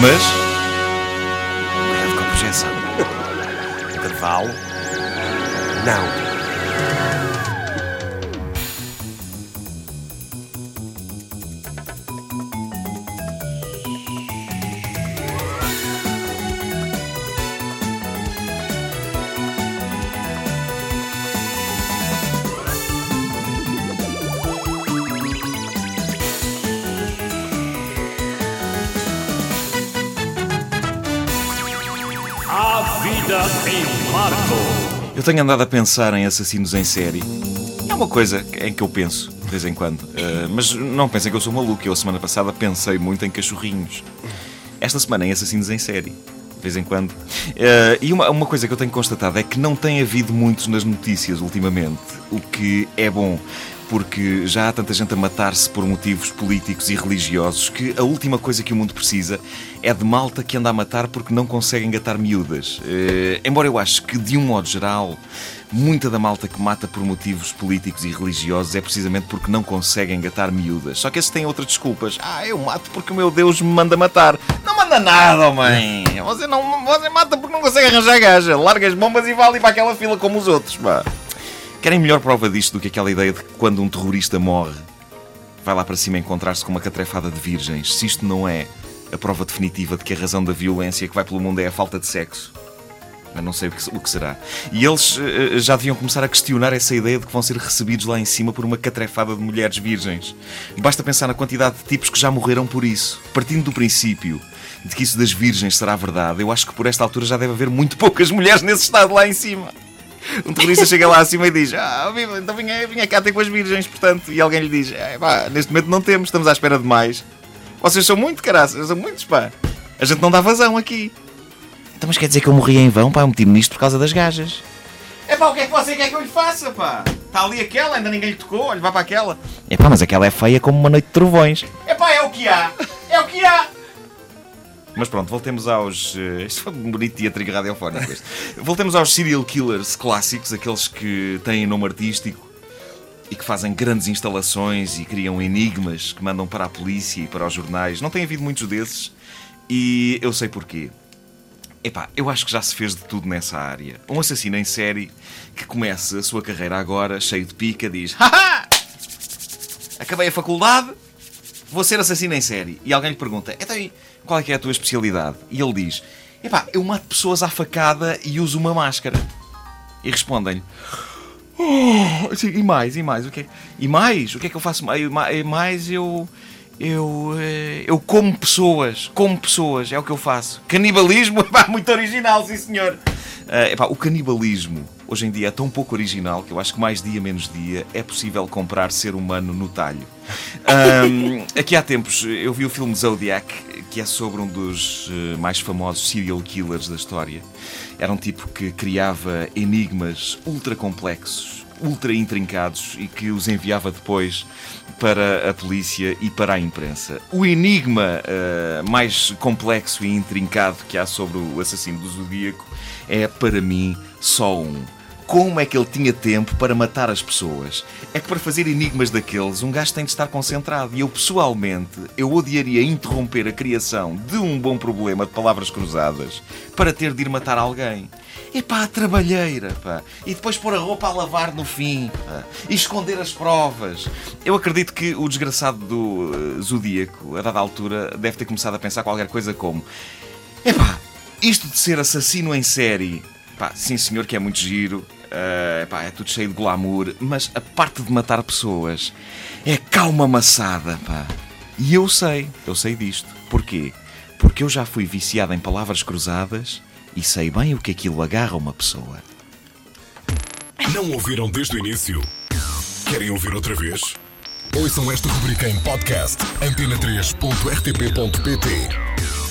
mas. Cuidado com a. Intervalo. Não. Em Marco. Eu tenho andado a pensar em assassinos em série. É uma coisa em que eu penso, de vez em quando. Uh, mas não pensem que eu sou maluco. Eu, a semana passada, pensei muito em cachorrinhos. Esta semana em assassinos em série. De vez em quando. Uh, e uma, uma coisa que eu tenho constatado é que não tem havido muitos nas notícias ultimamente. O que é bom porque já há tanta gente a matar-se por motivos políticos e religiosos que a última coisa que o mundo precisa é de malta que anda a matar porque não consegue engatar miúdas. Uh, embora eu acho que, de um modo geral, muita da malta que mata por motivos políticos e religiosos é precisamente porque não consegue engatar miúdas. Só que esses têm outras desculpas. Ah, eu mato porque o meu Deus me manda matar. Não manda nada, mãe. Você, não, você mata porque não consegue arranjar gaja. Larga as bombas e vá ali para aquela fila como os outros, pá. Querem melhor prova disto do que aquela ideia de que quando um terrorista morre, vai lá para cima encontrar-se com uma catrefada de virgens? Se isto não é a prova definitiva de que a razão da violência que vai pelo mundo é a falta de sexo. Mas não sei o que, será. E eles uh, já deviam começar a questionar essa ideia de que vão ser recebidos lá em cima por uma catrefada de mulheres virgens. Basta pensar na quantidade de tipos que já morreram por isso. Partindo do princípio de que isso das virgens será verdade, eu acho que por esta altura já deve haver muito poucas mulheres nesse estado lá em cima. Um terrorista chega lá acima e diz: Ah, viva, então vinha, vinha cá ter com as virgens, portanto. E alguém lhe diz: é, pá, Neste momento não temos, estamos à espera de mais. Vocês são muito caraças, são muitos, pá. A gente não dá vazão aqui. Então, mas quer dizer que eu morri em vão, pá? Eu meti-me nisto por causa das gajas. É pá, o que é que você quer que eu lhe faça, pá? Está ali aquela, ainda ninguém lhe tocou, olha, vá para aquela. É pá, mas aquela é feia como uma noite de trovões. É pá, é o que há, é o que há. Mas pronto, voltemos aos. Uh, isto foi um bonito teatro radiofónico. Este. voltemos aos serial killers clássicos, aqueles que têm nome artístico e que fazem grandes instalações e criam enigmas que mandam para a polícia e para os jornais. Não tem havido muitos desses e eu sei porquê. Epá, eu acho que já se fez de tudo nessa área. Um assassino em série que começa a sua carreira agora, cheio de pica, diz: Haha! Acabei a faculdade, vou ser assassino em série. E alguém lhe pergunta: Então, qual é que é a tua especialidade? E ele diz: Epá, eu mato pessoas à facada e uso uma máscara. E respondem-lhe: oh, E mais, e mais? O que é, e mais? O que é que eu faço? E mais eu. Eu, eh, eu como pessoas, como pessoas, é o que eu faço. Canibalismo, epá, muito original, sim senhor. Uh, epá, o canibalismo hoje em dia é tão pouco original que eu acho que mais dia menos dia é possível comprar ser humano no talho. Um, aqui há tempos eu vi o filme Zodiac, que é sobre um dos uh, mais famosos serial killers da história. Era um tipo que criava enigmas ultra complexos ultra intrincados e que os enviava depois para a polícia e para a imprensa. O enigma uh, mais complexo e intrincado que há sobre o assassino do Zodíaco é, para mim, só um como é que ele tinha tempo para matar as pessoas. É que para fazer enigmas daqueles, um gajo tem de estar concentrado. E eu, pessoalmente, eu odiaria interromper a criação de um bom problema de palavras cruzadas para ter de ir matar alguém. É pá, a trabalheira, pá. E depois pôr a roupa a lavar no fim, pá. E esconder as provas. Eu acredito que o desgraçado do uh, Zodíaco, a dada altura, deve ter começado a pensar qualquer coisa como... É pá, isto de ser assassino em série Pá, sim senhor que é muito giro, uh, pá, é tudo cheio de glamour, mas a parte de matar pessoas é calma amassada, pá. E eu sei, eu sei disto. Porquê? Porque eu já fui viciado em palavras cruzadas e sei bem o que aquilo agarra uma pessoa. Não ouviram desde o início? Querem ouvir outra vez? Ouçam esta rubrica em podcast antena3.rtp.pt